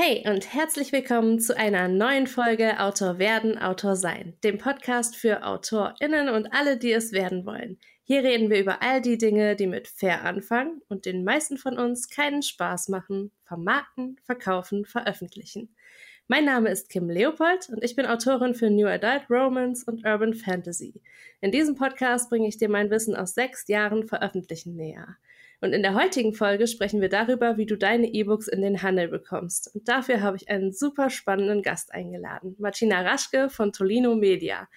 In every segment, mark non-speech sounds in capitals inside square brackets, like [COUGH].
Hey und herzlich willkommen zu einer neuen Folge Autor werden, Autor sein, dem Podcast für AutorInnen und alle, die es werden wollen. Hier reden wir über all die Dinge, die mit fair anfangen und den meisten von uns keinen Spaß machen, vermarkten, verkaufen, veröffentlichen. Mein Name ist Kim Leopold und ich bin Autorin für New Adult Romance und Urban Fantasy. In diesem Podcast bringe ich dir mein Wissen aus sechs Jahren Veröffentlichen näher. Und in der heutigen Folge sprechen wir darüber, wie du deine E-Books in den Handel bekommst. Und dafür habe ich einen super spannenden Gast eingeladen, Martina Raschke von Tolino Media.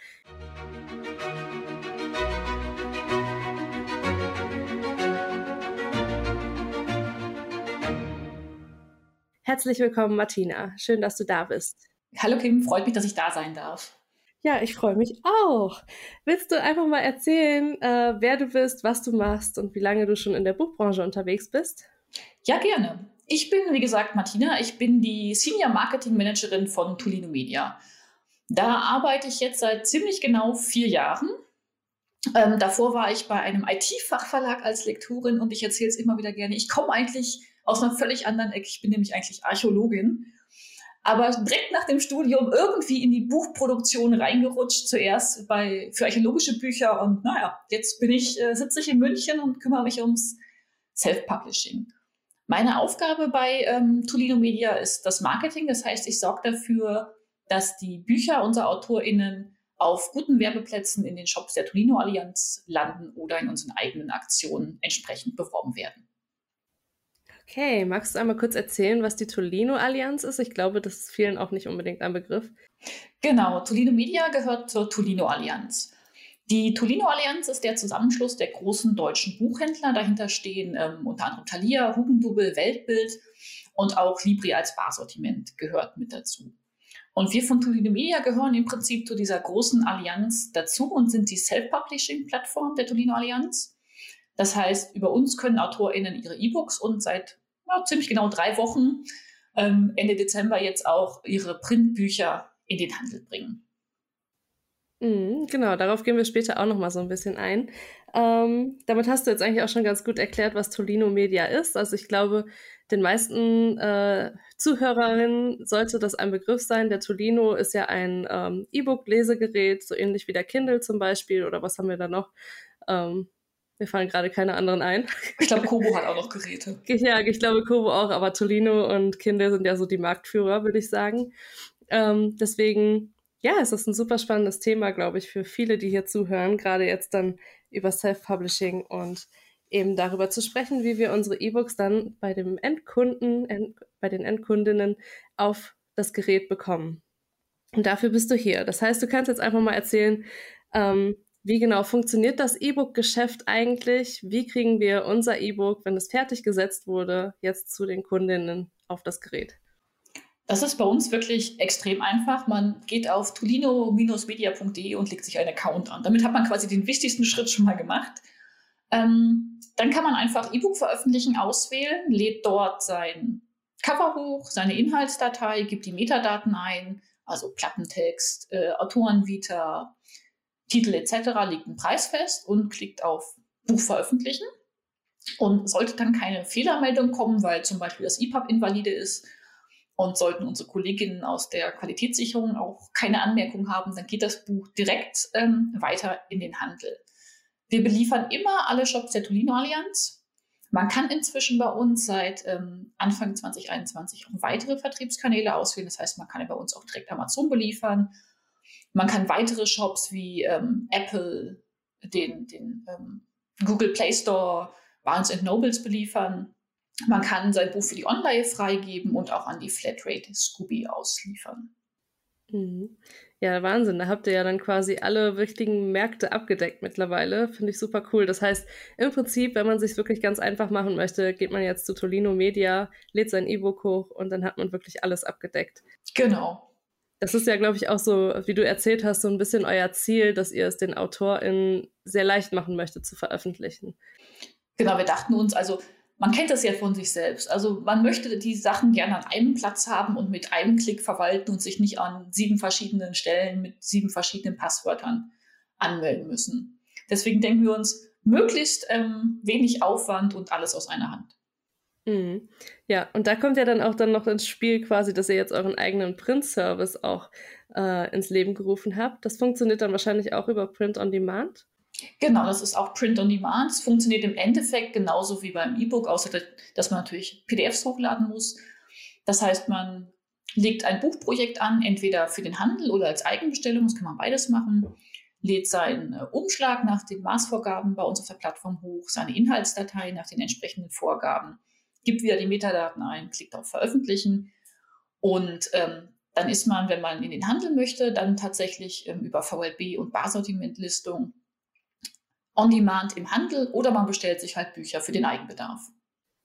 Herzlich willkommen, Martina. Schön, dass du da bist. Hallo Kim, freut mich, dass ich da sein darf. Ja, ich freue mich auch. Willst du einfach mal erzählen, äh, wer du bist, was du machst und wie lange du schon in der Buchbranche unterwegs bist? Ja, gerne. Ich bin, wie gesagt, Martina. Ich bin die Senior Marketing Managerin von Tolino Media. Da arbeite ich jetzt seit ziemlich genau vier Jahren. Ähm, davor war ich bei einem IT-Fachverlag als Lektorin und ich erzähle es immer wieder gerne. Ich komme eigentlich aus einer völlig anderen Ecke. Ich bin nämlich eigentlich Archäologin. Aber direkt nach dem Studium irgendwie in die Buchproduktion reingerutscht, zuerst bei, für archäologische Bücher. Und naja, jetzt bin ich, äh, sitze ich in München und kümmere mich ums Self-Publishing. Meine Aufgabe bei ähm, Tolino Media ist das Marketing. Das heißt, ich sorge dafür, dass die Bücher unserer AutorInnen auf guten Werbeplätzen in den Shops der Tolino Allianz landen oder in unseren eigenen Aktionen entsprechend beworben werden. Okay, magst du einmal kurz erzählen, was die Tolino-Allianz ist? Ich glaube, das ist vielen auch nicht unbedingt ein Begriff. Genau, Tolino Media gehört zur Tolino-Allianz. Die Tolino-Allianz ist der Zusammenschluss der großen deutschen Buchhändler. Dahinter stehen ähm, unter anderem Thalia, Hugendubel, Weltbild und auch Libri als Barsortiment gehört mit dazu. Und wir von Tolino Media gehören im Prinzip zu dieser großen Allianz dazu und sind die Self-Publishing-Plattform der Tolino Allianz. Das heißt, über uns können AutorInnen ihre E-Books und seit ja, ziemlich genau drei Wochen, ähm, Ende Dezember jetzt auch ihre Printbücher in den Handel bringen. Mhm, genau, darauf gehen wir später auch noch mal so ein bisschen ein. Ähm, damit hast du jetzt eigentlich auch schon ganz gut erklärt, was Tolino Media ist. Also ich glaube, den meisten äh, Zuhörerinnen sollte das ein Begriff sein. Der Tolino ist ja ein ähm, E-Book-Lesegerät, so ähnlich wie der Kindle zum Beispiel. Oder was haben wir da noch? Ähm, mir fallen gerade keine anderen ein. Ich glaube, Kobo hat auch noch Geräte. [LAUGHS] Ja, ich glaube, Kobo auch, aber Tolino und Kindle sind ja so die Marktführer, würde ich sagen. Ähm, deswegen, ja, es ist ein super spannendes Thema, glaube ich, für viele, die hier zuhören, gerade jetzt dann über Self-Publishing und eben darüber zu sprechen, wie wir unsere E-Books dann bei dem Endkunden, end, bei den Endkundinnen auf das Gerät bekommen. Und dafür bist du hier. Das heißt, du kannst jetzt einfach mal erzählen, ähm, wie genau funktioniert das E-Book-Geschäft eigentlich? Wie kriegen wir unser E-Book, wenn es fertig gesetzt wurde, jetzt zu den Kundinnen auf das Gerät? Das ist bei uns wirklich extrem einfach. Man geht auf tolino-media.de und legt sich einen Account an. Damit hat man quasi den wichtigsten Schritt schon mal gemacht. Ähm, dann kann man einfach E-Book veröffentlichen, auswählen, lädt dort sein Cover hoch, seine Inhaltsdatei, gibt die Metadaten ein, also Plattentext, äh, Autorenvita, Titel etc. legt einen Preis fest und klickt auf Buch veröffentlichen. Und sollte dann keine Fehlermeldung kommen, weil zum Beispiel das EPUB invalide ist und sollten unsere Kolleginnen aus der Qualitätssicherung auch keine Anmerkung haben, dann geht das Buch direkt ähm, weiter in den Handel. Wir beliefern immer alle Shops der Tolino Allianz. Man kann inzwischen bei uns seit ähm, Anfang 2021 auch weitere Vertriebskanäle auswählen. Das heißt, man kann ja bei uns auch direkt Amazon beliefern man kann weitere Shops wie ähm, Apple, den, den ähm, Google Play Store, Barnes Nobles beliefern. Man kann sein Buch für die Online freigeben und auch an die Flatrate Scooby ausliefern. Mhm. Ja, Wahnsinn. Da habt ihr ja dann quasi alle wichtigen Märkte abgedeckt mittlerweile. Finde ich super cool. Das heißt, im Prinzip, wenn man sich wirklich ganz einfach machen möchte, geht man jetzt zu Tolino Media, lädt sein E-Book hoch und dann hat man wirklich alles abgedeckt. Genau. Das ist ja, glaube ich, auch so, wie du erzählt hast, so ein bisschen euer Ziel, dass ihr es den AutorInnen sehr leicht machen möchtet zu veröffentlichen. Genau, wir dachten uns, also man kennt das ja von sich selbst. Also man möchte die Sachen gerne an einem Platz haben und mit einem Klick verwalten und sich nicht an sieben verschiedenen Stellen mit sieben verschiedenen Passwörtern anmelden müssen. Deswegen denken wir uns, möglichst ähm, wenig Aufwand und alles aus einer Hand. Mhm. Ja, und da kommt ja dann auch dann noch ins Spiel quasi, dass ihr jetzt euren eigenen Print-Service auch äh, ins Leben gerufen habt. Das funktioniert dann wahrscheinlich auch über Print on Demand. Genau, das ist auch Print on Demand. Es funktioniert im Endeffekt genauso wie beim E-Book, außer dass man natürlich PDFs hochladen muss. Das heißt, man legt ein Buchprojekt an, entweder für den Handel oder als Eigenbestellung, das kann man beides machen, lädt seinen äh, Umschlag nach den Maßvorgaben bei uns auf der Plattform hoch, seine Inhaltsdatei nach den entsprechenden Vorgaben gibt wieder die Metadaten ein, klickt auf Veröffentlichen und ähm, dann ist man, wenn man in den Handel möchte, dann tatsächlich ähm, über VLB und Barsortimentlistung on demand im Handel oder man bestellt sich halt Bücher für den Eigenbedarf.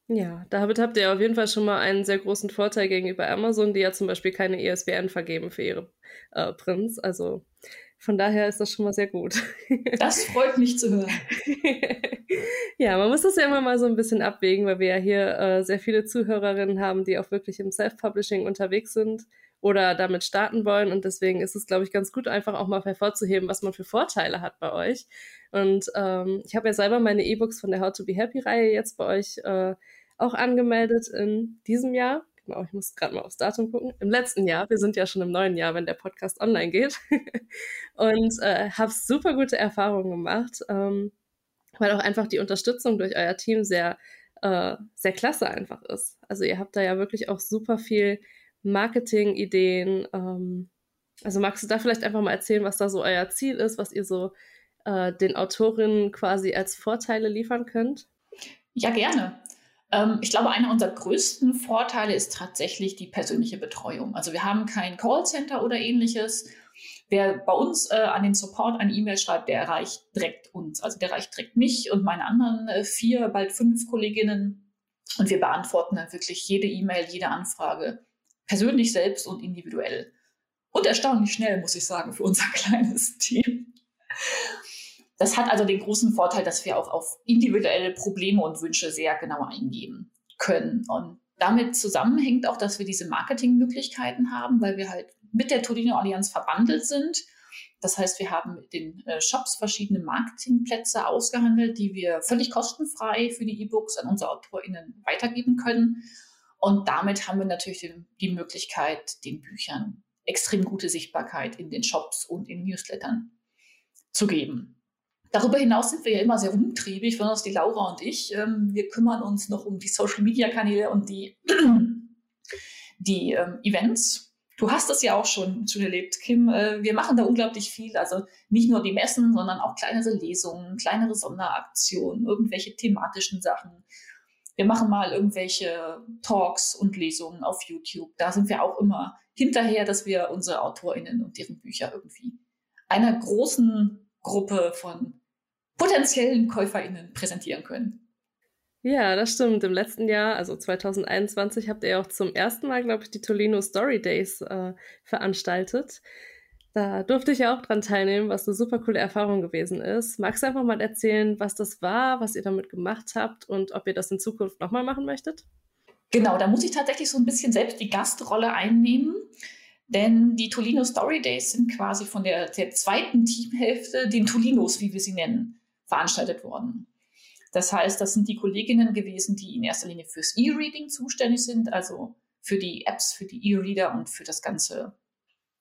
Ja, damit habt ihr auf jeden Fall schon mal einen sehr großen Vorteil gegenüber Amazon, die ja zum Beispiel keine ESBN vergeben für ihre äh, Prints. Also von daher ist das schon mal sehr gut. [LAUGHS] Das freut mich zu hören. [LAUGHS] ja, man muss das ja immer mal so ein bisschen abwägen, weil wir ja hier äh, sehr viele Zuhörerinnen haben, die auch wirklich im Self-Publishing unterwegs sind oder damit starten wollen. Und deswegen ist es, glaube ich, ganz gut, einfach auch mal hervorzuheben, was man für Vorteile hat bei euch. Und ähm, ich habe ja selber meine E-Books von der How to Be Happy-Reihe jetzt bei euch äh, auch angemeldet in diesem Jahr genau, ich muss gerade mal aufs Datum gucken, im letzten Jahr, wir sind ja schon im neuen Jahr, wenn der Podcast online geht, [LAUGHS] und äh, habe super gute Erfahrungen gemacht, ähm, weil auch einfach die Unterstützung durch euer Team sehr, äh, sehr klasse einfach ist. Also ihr habt da ja wirklich auch super viel Marketing-Ideen. Ähm, also magst du da vielleicht einfach mal erzählen, was da so euer Ziel ist, was ihr so äh, den Autorinnen quasi als Vorteile liefern könnt? Ja, gerne. Ähm, ich glaube, einer unserer größten Vorteile ist tatsächlich die persönliche Betreuung. Also wir haben kein Callcenter oder ähnliches. Wer bei uns äh, an den Support eine E-Mail schreibt, der erreicht direkt uns. Also der erreicht direkt mich und meine anderen äh, vier, bald fünf Kolleginnen. Und wir beantworten dann wirklich jede E-Mail, jede Anfrage persönlich selbst und individuell. Und erstaunlich schnell, muss ich sagen, für unser [LAUGHS] kleines Team. Das hat also den großen Vorteil, dass wir auch auf individuelle Probleme und Wünsche sehr genau eingehen können. Und damit zusammenhängt auch, dass wir diese Marketingmöglichkeiten haben, weil wir halt mit der Tolino Allianz verbandelt sind. Das heißt, wir haben mit den äh, Shops verschiedene Marketingplätze ausgehandelt, die wir völlig kostenfrei für die E-Books an unsere AutorInnen weitergeben können. Und damit haben wir natürlich die Möglichkeit, den Büchern extrem gute Sichtbarkeit in den Shops und in Newslettern zu geben. Darüber hinaus sind wir ja immer sehr umtriebig, besonders die Laura und ich. Ähm, wir kümmern uns noch um die Social-Media-Kanäle und die, [CLEARS THROAT] die ähm, Events. Du hast das ja auch schon, schon erlebt, Kim. Äh, wir machen da unglaublich viel. Also nicht nur die Messen, sondern auch kleinere Lesungen, kleinere Sonderaktionen, irgendwelche thematischen Sachen. Wir machen mal irgendwelche Talks und Lesungen auf YouTube. Da sind wir auch immer hinterher, dass wir unsere AutorInnen und deren Bücher irgendwie einer großen Gruppe von potenziellen KäuferInnen präsentieren können. Ja, das stimmt. Im letzten Jahr, also 2021, habt ihr auch zum ersten Mal, glaube ich, die Tolino Story Days äh, veranstaltet. Da durfte ich ja auch dran teilnehmen, was eine super coole Erfahrung gewesen ist. Magst du einfach mal erzählen, was das war, was ihr damit gemacht habt und ob ihr das in Zukunft nochmal machen möchtet? Genau, da muss ich tatsächlich so ein bisschen selbst die Gastrolle einnehmen. Denn die Tolino Story Days sind quasi von der, der zweiten Teamhälfte, den Tolinos, wie wir sie nennen, veranstaltet worden. Das heißt, das sind die Kolleginnen gewesen, die in erster Linie fürs E-Reading zuständig sind, also für die Apps, für die E-Reader und für das ganze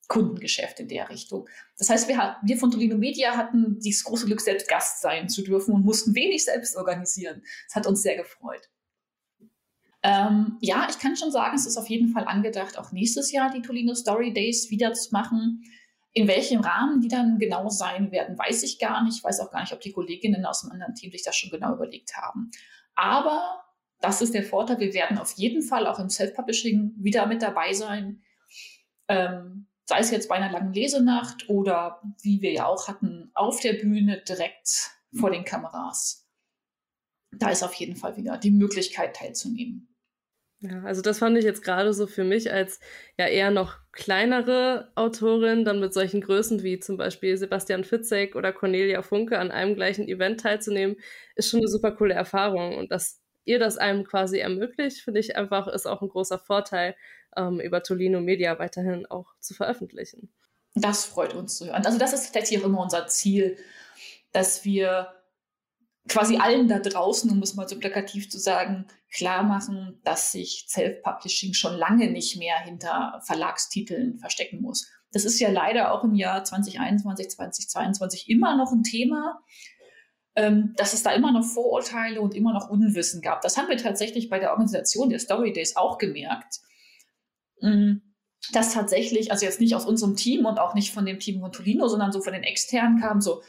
Kundengeschäft in der Richtung. Das heißt, wir, wir von Tolino Media hatten dieses große Glück, selbst Gast sein zu dürfen und mussten wenig selbst organisieren. Das hat uns sehr gefreut. Ähm, ja, ich kann schon sagen, es ist auf jeden Fall angedacht, auch nächstes Jahr die Tolino Story Days wieder zu machen. In welchem Rahmen die dann genau sein werden, weiß ich gar nicht. Ich weiß auch gar nicht, ob die Kolleginnen aus dem anderen Team sich das schon genau überlegt haben. Aber das ist der Vorteil. Wir werden auf jeden Fall auch im Self-Publishing wieder mit dabei sein. Ähm, sei es jetzt bei einer langen Lesenacht oder wie wir ja auch hatten, auf der Bühne direkt vor den Kameras. Da ist auf jeden Fall wieder die Möglichkeit teilzunehmen. Ja, also das fand ich jetzt gerade so für mich als ja eher noch kleinere Autorin, dann mit solchen Größen wie zum Beispiel Sebastian Fitzek oder Cornelia Funke an einem gleichen Event teilzunehmen, ist schon eine super coole Erfahrung. Und dass ihr das einem quasi ermöglicht, finde ich einfach, ist auch ein großer Vorteil, ähm, über Tolino Media weiterhin auch zu veröffentlichen. Das freut uns zu hören. Also das ist tatsächlich auch immer unser Ziel, dass wir quasi allen da draußen, um es mal so plakativ zu sagen, klar machen, dass sich Self-Publishing schon lange nicht mehr hinter Verlagstiteln verstecken muss. Das ist ja leider auch im Jahr 2021, 2022 immer noch ein Thema, ähm, dass es da immer noch Vorurteile und immer noch Unwissen gab. Das haben wir tatsächlich bei der Organisation der Story Days auch gemerkt. Mm, dass tatsächlich, also jetzt nicht aus unserem Team und auch nicht von dem Team von Tolino, sondern so von den externen kam so,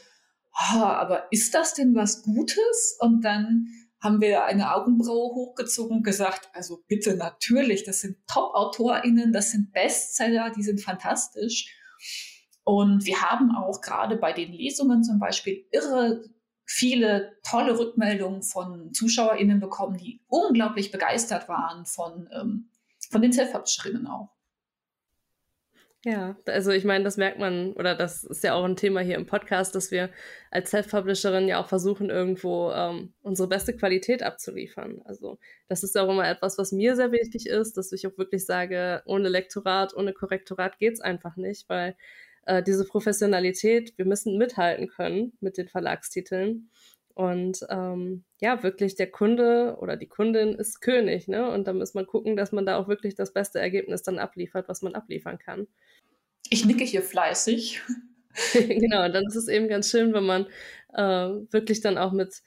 oh, aber ist das denn was Gutes? Und dann haben wir eine Augenbraue hochgezogen und gesagt, also bitte natürlich, das sind Top-AutorInnen, das sind Bestseller, die sind fantastisch. Und wir haben auch gerade bei den Lesungen zum Beispiel irre viele tolle Rückmeldungen von ZuschauerInnen bekommen, die unglaublich begeistert waren von, ähm, von den Self-Publisherinnen auch. Ja, also ich meine, das merkt man, oder das ist ja auch ein Thema hier im Podcast, dass wir als Self-Publisherin ja auch versuchen, irgendwo ähm, unsere beste Qualität abzuliefern. Also das ist auch immer etwas, was mir sehr wichtig ist, dass ich auch wirklich sage, ohne Lektorat, ohne Korrektorat geht's einfach nicht, weil äh, diese Professionalität, wir müssen mithalten können mit den Verlagstiteln. Und ähm, ja, wirklich der Kunde oder die Kundin ist König, ne? Und da muss man gucken, dass man da auch wirklich das beste Ergebnis dann abliefert, was man abliefern kann. Ich nicke hier fleißig. [LAUGHS] genau, und dann ist es eben ganz schön, wenn man äh, wirklich dann auch mit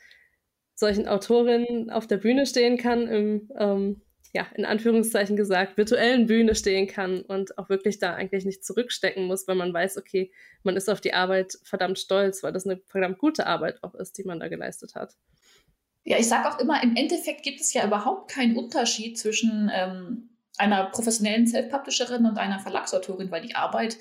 solchen Autorinnen auf der Bühne stehen kann, im, ähm, ja, in Anführungszeichen gesagt, virtuellen Bühne stehen kann und auch wirklich da eigentlich nicht zurückstecken muss, weil man weiß, okay, man ist auf die Arbeit verdammt stolz, weil das eine verdammt gute Arbeit auch ist, die man da geleistet hat. Ja, ich sage auch immer, im Endeffekt gibt es ja überhaupt keinen Unterschied zwischen ähm, einer professionellen Self-Publisherin und einer Verlagsautorin, weil die Arbeit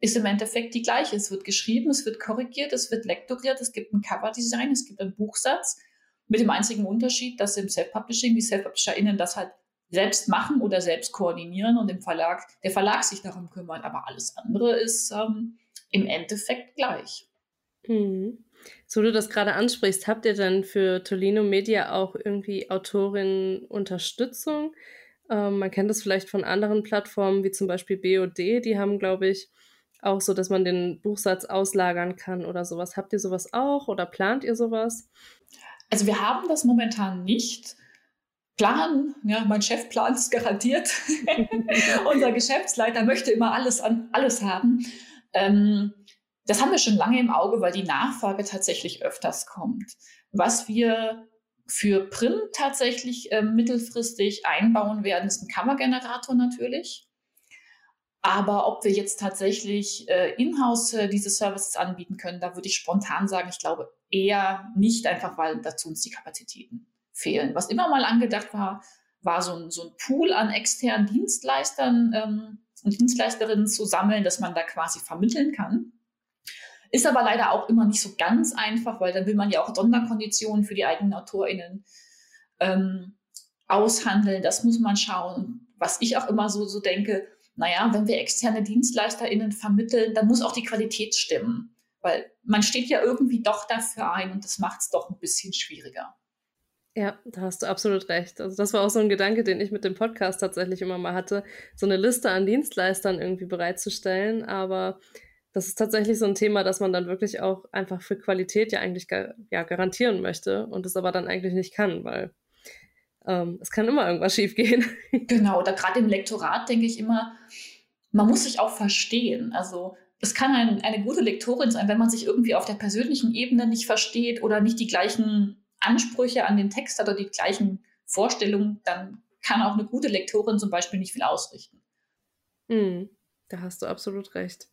ist im Endeffekt die gleiche. Es wird geschrieben, es wird korrigiert, es wird lektoriert, es gibt ein Coverdesign, es gibt einen Buchsatz, mit dem einzigen Unterschied, dass im Self-Publishing die Self-PublisherInnen das halt selbst machen oder selbst koordinieren und im Verlag, der Verlag sich darum kümmert. Aber alles andere ist ähm, im Endeffekt gleich. Mhm. So du das gerade ansprichst, habt ihr denn für Tolino Media auch irgendwie Autorinnen-Unterstützung? Ähm, man kennt das vielleicht von anderen Plattformen, wie zum Beispiel BOD, die haben, glaube ich, auch so, dass man den Buchsatz auslagern kann oder sowas. Habt ihr sowas auch oder plant ihr sowas? Also wir haben das momentan nicht planen. Ja, mein Chef plant es garantiert. [LAUGHS] Unser Geschäftsleiter möchte immer alles an alles haben. Ähm, das haben wir schon lange im Auge, weil die Nachfrage tatsächlich öfters kommt. Was wir für Print tatsächlich äh, mittelfristig einbauen werden, ist ein Covergenerator natürlich. Aber ob wir jetzt tatsächlich äh, in-house äh, diese Services anbieten können, da würde ich spontan sagen, ich glaube eher nicht, einfach weil dazu uns die Kapazitäten fehlen. Was immer mal angedacht war, war so ein, so ein Pool an externen Dienstleistern ähm, und Dienstleisterinnen zu sammeln, dass man da quasi vermitteln kann. Ist aber leider auch immer nicht so ganz einfach, weil dann will man ja auch Sonderkonditionen für die eigenen AutorInnen ähm, aushandeln. Das muss man schauen. Was ich auch immer so, so denke, naja, wenn wir externe DienstleisterInnen vermitteln, dann muss auch die Qualität stimmen. Weil man steht ja irgendwie doch dafür ein und das macht es doch ein bisschen schwieriger. Ja, da hast du absolut recht. Also das war auch so ein Gedanke, den ich mit dem Podcast tatsächlich immer mal hatte, so eine Liste an Dienstleistern irgendwie bereitzustellen. Aber das ist tatsächlich so ein Thema, dass man dann wirklich auch einfach für Qualität ja eigentlich ja, garantieren möchte und es aber dann eigentlich nicht kann, weil ähm, es kann immer irgendwas schiefgehen. [LAUGHS] Genau, da gerade im Lektorat denke ich immer, man muss sich auch verstehen. Also es kann ein, eine gute Lektorin sein, wenn man sich irgendwie auf der persönlichen Ebene nicht versteht oder nicht die gleichen Ansprüche an den Text hat oder die gleichen Vorstellungen, dann kann auch eine gute Lektorin zum Beispiel nicht viel ausrichten. Mm, da hast du absolut recht.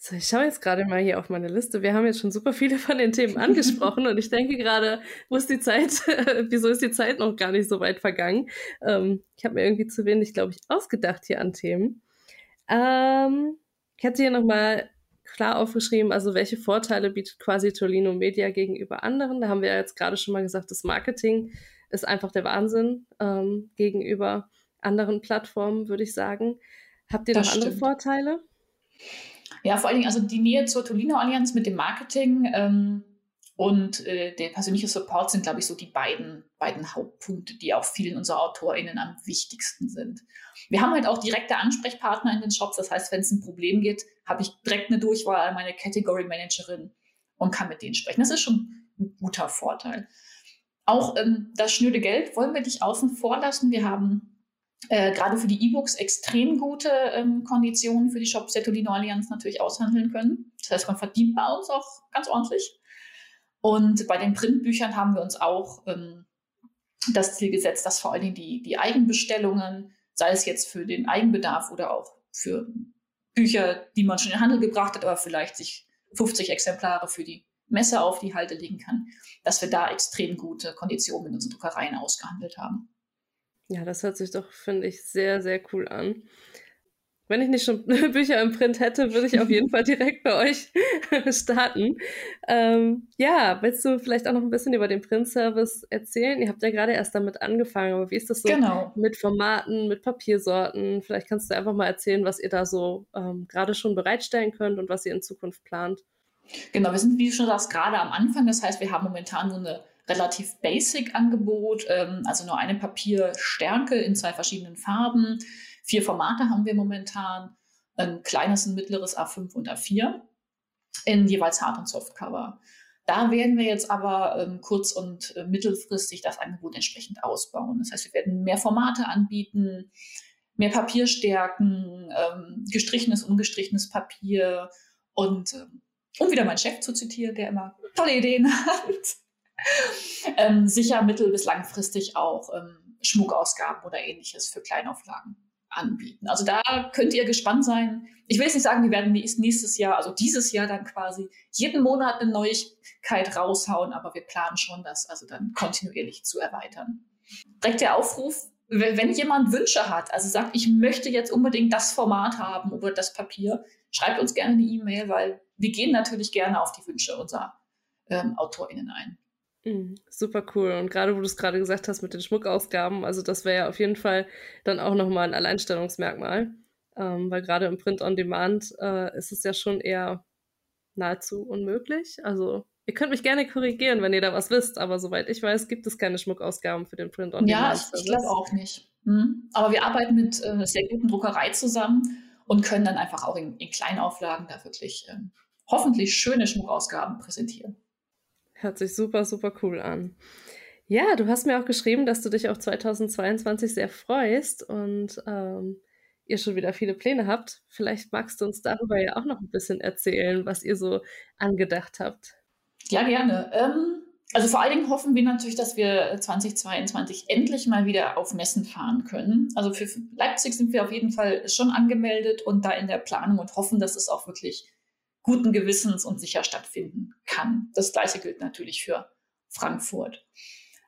So, ich schaue jetzt gerade mal hier auf meine Liste. Wir haben jetzt schon super viele von den Themen [LAUGHS] angesprochen und ich denke gerade, wo ist die Zeit, [LAUGHS] wieso ist die Zeit noch gar nicht so weit vergangen? Ähm, ich habe mir irgendwie zu wenig, glaube ich, ausgedacht hier an Themen. Ähm, ich hatte hier nochmal klar aufgeschrieben, also welche Vorteile bietet quasi Tolino Media gegenüber anderen. Da haben wir ja jetzt gerade schon mal gesagt, das Marketing ist einfach der Wahnsinn ähm, gegenüber anderen Plattformen, würde ich sagen. Habt ihr das noch stimmt. andere Vorteile? Ja, vor allen Dingen also die Nähe zur Tolino Allianz mit dem Marketing ähm, und äh, der persönliche Support sind, glaube ich, so die beiden, beiden Hauptpunkte, die auch vielen unserer AutorInnen am wichtigsten sind. Wir haben halt auch direkte Ansprechpartner in den Shops. Das heißt, wenn es ein Problem geht, habe ich direkt eine Durchwahl an meine Category Managerin und kann mit denen sprechen. Das ist schon ein guter Vorteil. Auch ähm, das schnöde Geld wollen wir nicht außen vor lassen. Wir haben äh, gerade für die E-Books extrem gute ähm, Konditionen für die Shops der Tolino Allianz natürlich aushandeln können. Das heißt, man verdient bei uns auch ganz ordentlich. Und bei den Printbüchern haben wir uns auch ähm, das Ziel gesetzt, dass vor allen Dingen die, die Eigenbestellungen, sei es jetzt für den Eigenbedarf oder auch für Bücher, die man schon in den Handel gebracht hat, aber vielleicht sich 50 Exemplare für die Messe auf die Halte legen kann, dass wir da extrem gute Konditionen mit unseren Druckereien ausgehandelt haben. Ja, das hört sich doch, finde ich, sehr, sehr cool an. Wenn ich nicht schon [LAUGHS] Bücher im Print hätte, würde ich auf jeden [LAUGHS] Fall direkt bei euch [LAUGHS] starten. Ähm, ja, willst du vielleicht auch noch ein bisschen über den Print-Service erzählen? Ihr habt ja gerade erst damit angefangen, aber wie ist das so genau. mit Formaten, mit Papiersorten? Vielleicht kannst du einfach mal erzählen, was ihr da so ähm, gerade schon bereitstellen könnt und was ihr in Zukunft plant. Genau, wir sind, wie du schon sagst, gerade am Anfang. Das heißt, wir haben momentan nur eine relativ basic Angebot, ähm, also nur eine Papierstärke in zwei verschiedenen Farben. Vier Formate haben wir momentan, ein kleines, ein mittleres A5 und A4 in jeweils Hard- und Softcover. Da werden wir jetzt aber ähm, kurz- und äh, mittelfristig das Angebot entsprechend ausbauen. Das heißt, wir werden mehr Formate anbieten, mehr Papierstärken, ähm, gestrichenes, ungestrichenes Papier und ähm, um wieder meinen Chef zu zitieren, der immer tolle Ideen [LAUGHS] hat, ähm, sicher mittel- bis langfristig auch ähm, Schmuckausgaben oder ähnliches für Kleinauflagen anbieten. Also da könnt ihr gespannt sein. Ich will jetzt nicht sagen, wir werden nächstes Jahr, also dieses Jahr dann quasi jeden Monat eine Neuigkeit raushauen, aber wir planen schon, das also dann kontinuierlich zu erweitern. Direkt der Aufruf, wenn jemand Wünsche hat, also sagt, ich möchte jetzt unbedingt das Format haben oder das Papier, schreibt uns gerne eine E-Mail, weil wir gehen natürlich gerne auf die Wünsche unserer ähm, AutorInnen ein. Mhm, super cool. Und gerade, wo du es gerade gesagt hast mit den Schmuckausgaben, also das wäre ja auf jeden Fall dann auch nochmal ein Alleinstellungsmerkmal. Ähm, weil gerade im Print on Demand äh, ist es ja schon eher nahezu unmöglich. Also ihr könnt mich gerne korrigieren, wenn ihr da was wisst, aber soweit ich weiß, gibt es keine Schmuckausgaben für den Print on Demand. Ja, ich, ich glaube auch nicht. Hm. Aber wir arbeiten mit äh, einer sehr guten Druckerei zusammen und können dann einfach auch in, in Kleinauflagen da wirklich ähm, hoffentlich schöne Schmuckausgaben präsentieren. Hört sich super, super cool an. Ja, du hast mir auch geschrieben, dass du dich auf 2022 sehr freust und ähm, ihr schon wieder viele Pläne habt. Vielleicht magst du uns darüber ja auch noch ein bisschen erzählen, was ihr so angedacht habt. Ja, gerne. Ähm, also vor allen Dingen hoffen wir natürlich, dass wir 2022 endlich mal wieder auf Messen fahren können. Also für Leipzig sind wir auf jeden Fall schon angemeldet und da in der Planung und hoffen, dass es auch wirklich guten Gewissens und sicher stattfinden kann. Das gleiche gilt natürlich für Frankfurt.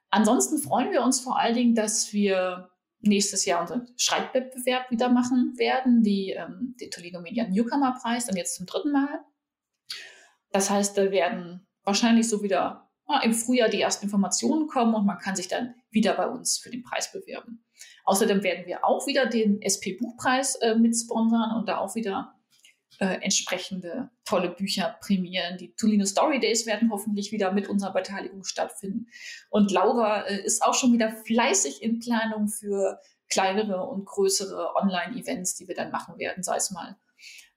Ansonsten freuen wir uns vor allen Dingen, dass wir nächstes Jahr unseren Schreibwettbewerb wieder machen werden, die, ähm, den Toledo Media Newcomer Preis, dann jetzt zum dritten Mal. Das heißt, da werden wahrscheinlich so wieder ja, im Frühjahr die ersten Informationen kommen und man kann sich dann wieder bei uns für den Preis bewerben. Außerdem werden wir auch wieder den SP Buchpreis äh, mitsponsern und da auch wieder äh, entsprechende tolle Bücher prämieren. Die Tolino Story Days werden hoffentlich wieder mit unserer Beteiligung stattfinden. Und Laura äh, ist auch schon wieder fleißig in Planung für kleinere und größere Online-Events, die wir dann machen werden, sei es mal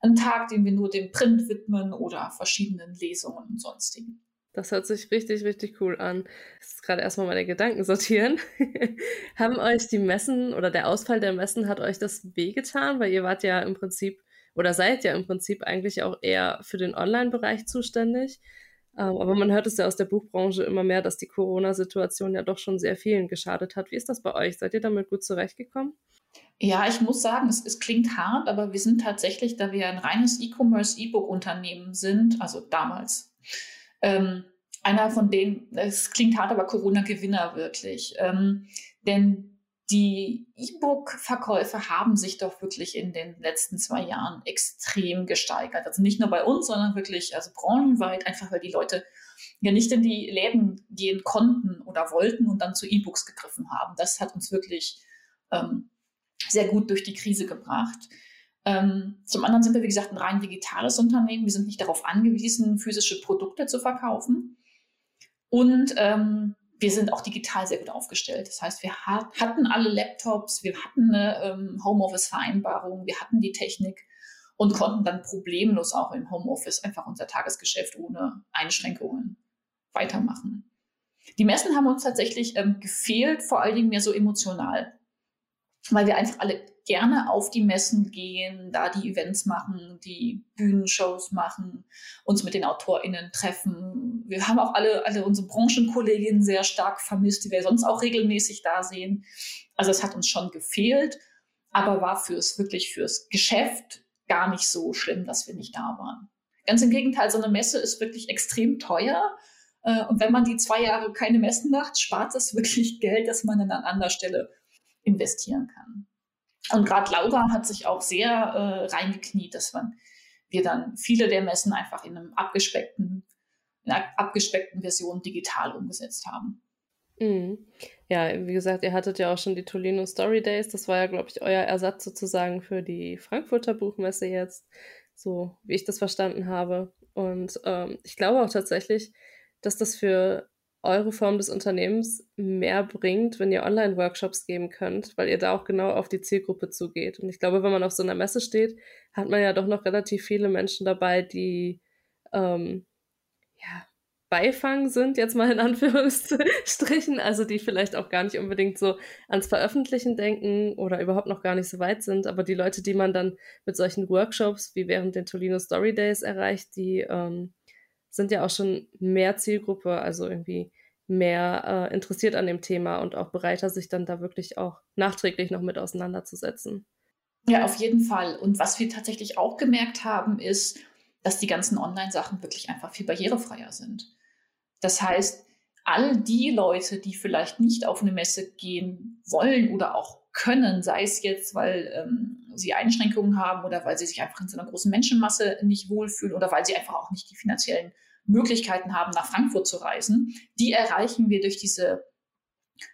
ein Tag, den wir nur dem Print widmen oder verschiedenen Lesungen und sonstigen. Das hört sich richtig, richtig cool an. Das ist gerade erstmal meine Gedanken sortieren. [LAUGHS] Haben euch die Messen oder der Ausfall der Messen, hat euch das wehgetan? Weil ihr wart ja im Prinzip oder seid ja im Prinzip eigentlich auch eher für den Online-Bereich zuständig. Ähm, aber man hört es ja aus der Buchbranche immer mehr, dass die Corona-Situation ja doch schon sehr vielen geschadet hat. Wie ist das bei euch? Seid ihr damit gut zurechtgekommen? Ja, ich muss sagen, es, es klingt hart, aber wir sind tatsächlich, da wir ein reines E-Commerce, E-Book-Unternehmen sind, also damals, ähm, einer von denen, es klingt hart, aber Corona-Gewinner wirklich. Ähm, denn die E-Book-Verkäufe haben sich doch wirklich in den letzten zwei Jahren extrem gesteigert. Also nicht nur bei uns, sondern wirklich also branchenweit, einfach weil die Leute ja nicht in die Läden gehen konnten oder wollten und dann zu E-Books gegriffen haben. Das hat uns wirklich ähm, sehr gut durch die Krise gebracht. Ähm, zum anderen sind wir, wie gesagt, ein rein digitales Unternehmen. Wir sind nicht darauf angewiesen, physische Produkte zu verkaufen. Und ähm, wir sind auch digital sehr gut aufgestellt. Das heißt, wir hatten alle Laptops, wir hatten eine ähm, Homeoffice-Vereinbarung, wir hatten die Technik und konnten dann problemlos auch im Homeoffice einfach unser Tagesgeschäft ohne Einschränkungen weitermachen. Die Messen haben uns tatsächlich ähm, gefehlt, vor allen Dingen mehr so emotional, weil wir einfach alle gerne auf die Messen gehen, da die Events machen, die Bühnenshows machen, uns mit den AutorInnen treffen. Wir haben auch alle, alle unsere Branchenkolleginnen sehr stark vermisst, die wir sonst auch regelmäßig da sehen. Also es hat uns schon gefehlt, aber war fürs, wirklich fürs Geschäft gar nicht so schlimm, dass wir nicht da waren. Ganz im Gegenteil, so eine Messe ist wirklich extrem teuer. Äh, und wenn man die zwei Jahre keine Messen macht, spart es wirklich [LAUGHS] Geld, das man dann an anderer Stelle investieren kann. Und gerade Laura hat sich auch sehr äh, reingekniet, dass man, wir dann viele der Messen einfach in einem abgespeckten, in einer abgespeckten Version digital umgesetzt haben. Mhm. Ja, wie gesagt, ihr hattet ja auch schon die Tolino Story Days. Das war ja, glaube ich, euer Ersatz sozusagen für die Frankfurter Buchmesse jetzt, so wie ich das verstanden habe. Und ähm, ich glaube auch tatsächlich, dass das für eure Form des Unternehmens mehr bringt, wenn ihr Online-Workshops geben könnt, weil ihr da auch genau auf die Zielgruppe zugeht. Und ich glaube, wenn man auf so einer Messe steht, hat man ja doch noch relativ viele Menschen dabei, die ähm, ja, Beifang sind, jetzt mal in [LAUGHS] Anführungsstrichen, also die vielleicht auch gar nicht unbedingt so ans Veröffentlichen denken oder überhaupt noch gar nicht so weit sind, aber die Leute, die man dann mit solchen Workshops wie während den Tolino Story Days erreicht, die ähm, sind ja auch schon mehr Zielgruppe, also irgendwie mehr äh, interessiert an dem Thema und auch bereiter, sich dann da wirklich auch nachträglich noch mit auseinanderzusetzen. Ja, auf jeden Fall. Und was wir tatsächlich auch gemerkt haben, ist, dass die ganzen Online-Sachen wirklich einfach viel barrierefreier sind. Das heißt, all die Leute, die vielleicht nicht auf eine Messe gehen wollen oder auch können, sei es jetzt, weil ähm, sie Einschränkungen haben oder weil sie sich einfach in so einer großen Menschenmasse nicht wohlfühlen oder weil sie einfach auch nicht die finanziellen Möglichkeiten haben, nach Frankfurt zu reisen, die erreichen wir durch diese,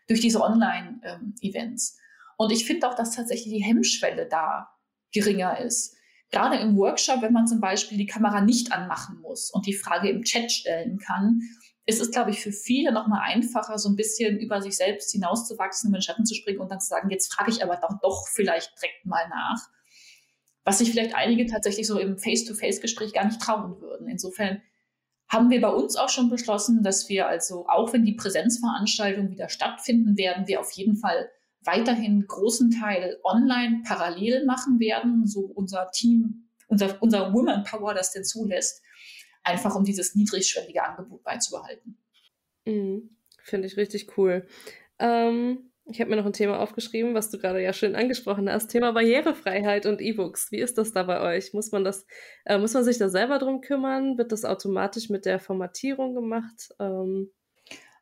durch diese Online-Events. Ähm, Und ich finde auch, dass tatsächlich die Hemmschwelle da geringer ist. Gerade im Workshop, wenn man zum Beispiel die Kamera nicht anmachen muss und die Frage im Chat stellen kann, ist es, glaube ich, für viele nochmal einfacher, so ein bisschen über sich selbst hinauszuwachsen, in den Schatten zu springen und dann zu sagen, jetzt frage ich aber doch, doch vielleicht direkt mal nach. Was sich vielleicht einige tatsächlich so im Face-to-Face-Gespräch gar nicht trauen würden. Insofern haben wir bei uns auch schon beschlossen, dass wir also, auch wenn die Präsenzveranstaltungen wieder stattfinden werden, wir auf jeden Fall weiterhin großen Teil online parallel machen werden, so unser Team, unser, unser Women Power das denn zulässt einfach um dieses niedrigschwellige Angebot beizubehalten. Mhm. Finde ich richtig cool. Ähm, ich habe mir noch ein Thema aufgeschrieben, was du gerade ja schön angesprochen hast. Thema Barrierefreiheit und E-Books. Wie ist das da bei euch? Muss man das, äh, muss man sich da selber drum kümmern? Wird das automatisch mit der Formatierung gemacht? Ähm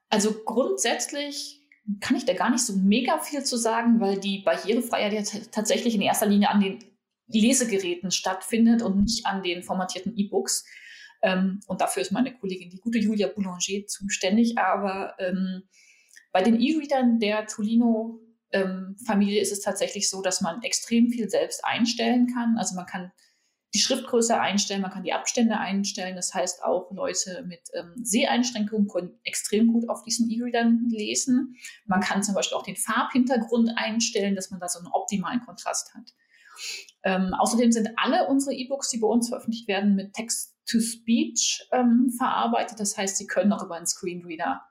also grundsätzlich kann ich da gar nicht so mega viel zu sagen, weil die Barrierefreiheit ja tatsächlich in erster Linie an den Lesegeräten stattfindet und nicht an den formatierten E-Books. Ähm, und dafür ist meine Kollegin, die gute Julia Boulanger, zuständig. Aber ähm, bei den E-Readern der Tolino ähm, Familie ist es tatsächlich so, dass man extrem viel selbst einstellen kann. Also man kann die Schriftgröße einstellen, man kann die Abstände einstellen. Das heißt, auch Leute mit ähm, Seheinschränkungen können extrem gut auf diesen E-Readern lesen. Man kann zum Beispiel auch den Farbhintergrund einstellen, dass man da so einen optimalen Kontrast hat. Ähm, außerdem sind alle unsere E-Books, die bei uns veröffentlicht werden, mit Text-to-Speech ähm, verarbeitet. Das heißt, sie können auch über einen Screenreader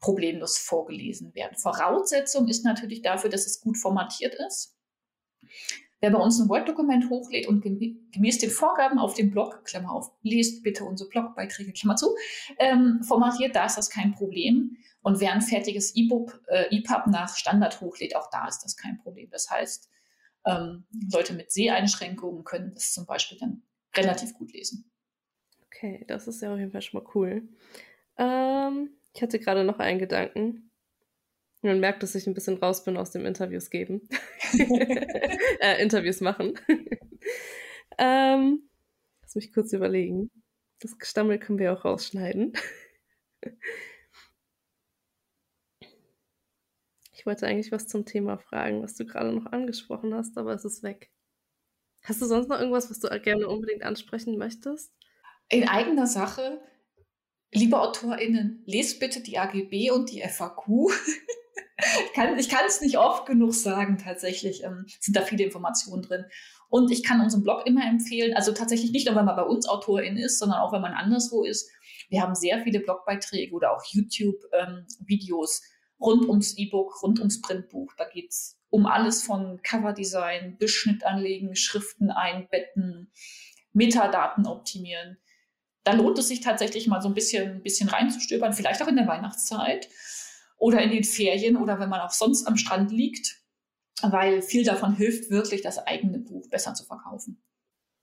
problemlos vorgelesen werden. Voraussetzung ist natürlich dafür, dass es gut formatiert ist. Wer bei uns ein Word-Dokument hochlädt und gemäß den Vorgaben auf dem Blog, Klammer auf, lest bitte unsere Blogbeiträge, Klammer zu, ähm, formatiert, da ist das kein Problem. Und wer ein fertiges E-Book, äh, EPUB nach Standard hochlädt, auch da ist das kein Problem. Das heißt, ähm, Leute mit Seheinschränkungen können das zum Beispiel dann relativ gut lesen. Okay, das ist ja auf jeden Fall schon mal cool. Ähm, ich hatte gerade noch einen Gedanken. Man merkt, dass ich ein bisschen raus bin aus dem Interviews geben. [LAUGHS] äh, Interviews machen. ähm, lass mich kurz überlegen. Das Gestammel können wir auch rausschneiden. Ich wollte eigentlich was zum Thema fragen, was du gerade noch angesprochen hast, aber es ist weg. Hast du sonst noch irgendwas, was du gerne unbedingt ansprechen möchtest? In eigener Sache, liebe AutorInnen, lest bitte die AGB und die FAQ. ich kann es nicht oft genug sagen, tatsächlich ähm, sind da viele Informationen drin. Und ich kann unseren Blog immer empfehlen, also tatsächlich nicht nur, wenn man bei uns Autorin ist, sondern auch, wenn man anderswo ist. Wir haben sehr viele Blogbeiträge oder auch YouTube-Videos ähm, rund ums E-Book, rund ums Printbuch. Da geht es um alles von Coverdesign, Beschnitt anlegen, Schriften einbetten, Metadaten optimieren. Da lohnt es sich tatsächlich mal so ein bisschen, bisschen reinzustöbern, vielleicht auch in der Weihnachtszeit oder in den Ferien oder wenn man auch sonst am Strand liegt, weil viel davon hilft wirklich, das eigene Buch besser zu verkaufen.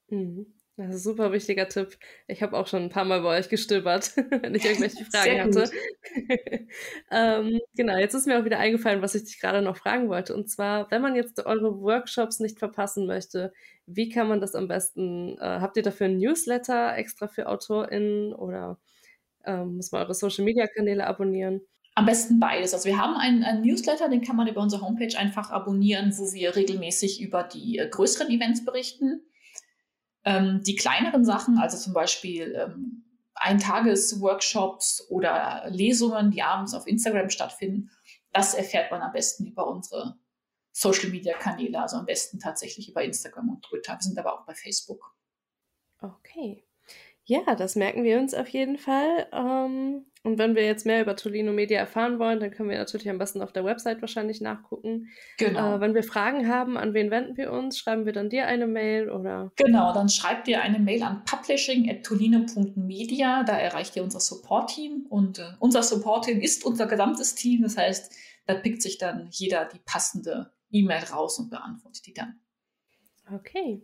Mhm. Das ist ein super wichtiger Tipp. Ich habe auch schon ein paar Mal bei euch gestöbert, [LAUGHS] wenn ich irgendwelche [LAUGHS] Fragen hatte. [LAUGHS] ähm, genau, jetzt ist mir auch wieder eingefallen, was ich dich gerade noch fragen wollte. Und zwar, wenn man jetzt eure Workshops nicht verpassen möchte, wie kann man das am besten? Äh, habt ihr dafür ein Newsletter extra für AutorInnen oder ähm, muss man eure Social Media Kanäle abonnieren? Am besten beides. Also wir haben einen, einen, Newsletter, den kann man über unsere Homepage einfach abonnieren, wo wir regelmäßig über die äh, größeren Events berichten. Ähm, die kleineren Sachen, also zum Beispiel ähm, Eintages-Workshops oder Lesungen, die abends auf Instagram stattfinden, das erfährt man am besten über unsere Social-Media-Kanäle, also am besten tatsächlich über Instagram und Twitter. Wir sind aber auch bei Facebook. Okay. Ja, das merken wir uns auf jeden Fall. Ähm, und wenn wir jetzt mehr über Tolino Media erfahren wollen, dann können wir natürlich am besten auf der Website wahrscheinlich nachgucken. Genau. Äh, wenn wir Fragen haben, an wen wenden wir uns? Schreiben wir dann dir eine Mail oder? Genau, dann schreibt ihr eine Mail an publishing.tolino.media. Da erreicht ihr unser Support-Team und äh, unser Support-Team ist unser gesamtes Team. Das heißt, da pickt sich dann jeder die passende E-Mail raus und beantwortet die dann. Okay.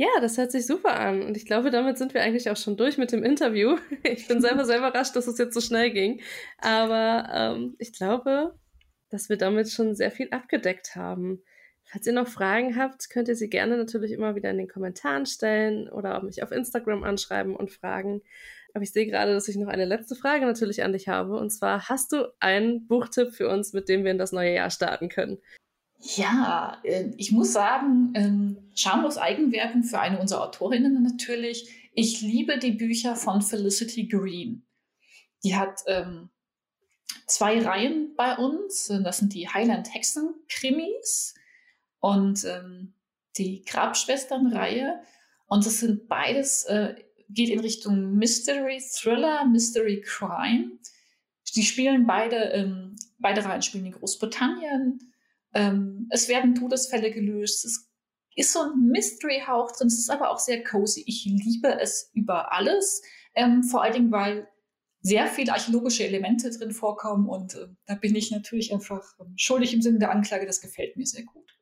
Ja, das hört sich super an. Und ich glaube, damit sind wir eigentlich auch schon durch mit dem Interview. [LAUGHS] Ich bin selber sehr überrascht, dass es jetzt so schnell ging. Aber ähm, ich glaube, dass wir damit schon sehr viel abgedeckt haben. Falls ihr noch Fragen habt, könnt ihr sie gerne natürlich immer wieder in den Kommentaren stellen oder mich auf Instagram anschreiben und fragen. Aber ich sehe gerade, dass ich noch eine letzte Frage natürlich an dich habe. Und zwar, hast du einen Buchtipp für uns, mit dem wir in das neue Jahr starten können? Ja, äh, ich muss sagen, ähm, schamlos Eigenwerbung für eine unserer Autorinnen natürlich. Ich liebe die Bücher von Felicity Green. Die hat ähm, zwei Reihen bei uns. Das sind die Highland Hexen Krimis und ähm, die Grabschwestern-Reihe. Und das sind beides, äh, geht in Richtung Mystery Thriller, Mystery Crime. Die spielen beide, ähm, beide Reihen spielen in Großbritannien ähm, es werden Todesfälle gelöst. Es ist so ein Mystery-Hauch drin. Es ist aber auch sehr cozy. Ich liebe es über alles. Ähm, vor allen Dingen, weil sehr viele archäologische Elemente drin vorkommen und äh, da bin ich natürlich einfach ähm, schuldig im Sinne der Anklage. Das gefällt mir sehr gut.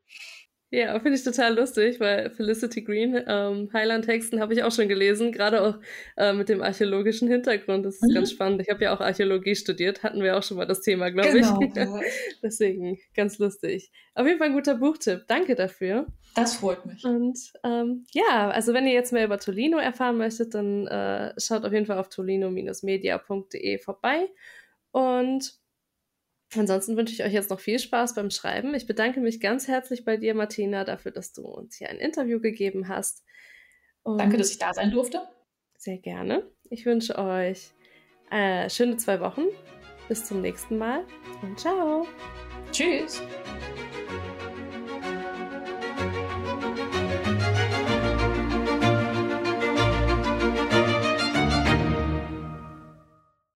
Ja, finde ich total lustig, weil Felicity Green, ähm, Highland Hexen habe ich auch schon gelesen, gerade auch äh, mit dem archäologischen Hintergrund. Das ist mhm. ganz spannend. Ich habe ja auch Archäologie studiert, hatten wir auch schon mal das Thema, glaube genau, ich. Ja. [LAUGHS] Deswegen ganz lustig. Auf jeden Fall ein guter Buchtipp. Danke dafür. Das freut mich. Und ähm, ja, also wenn ihr jetzt mehr über Tolino erfahren möchtet, dann äh, schaut auf jeden Fall auf tolino-media.de vorbei. Und Ansonsten wünsche ich euch jetzt noch viel Spaß beim Schreiben. Ich bedanke mich ganz herzlich bei dir, Martina, dafür, dass du uns hier ein Interview gegeben hast. Und Danke, dass ich da sein durfte. Sehr gerne. Ich wünsche euch äh, schöne zwei Wochen. Bis zum nächsten Mal und ciao. Tschüss.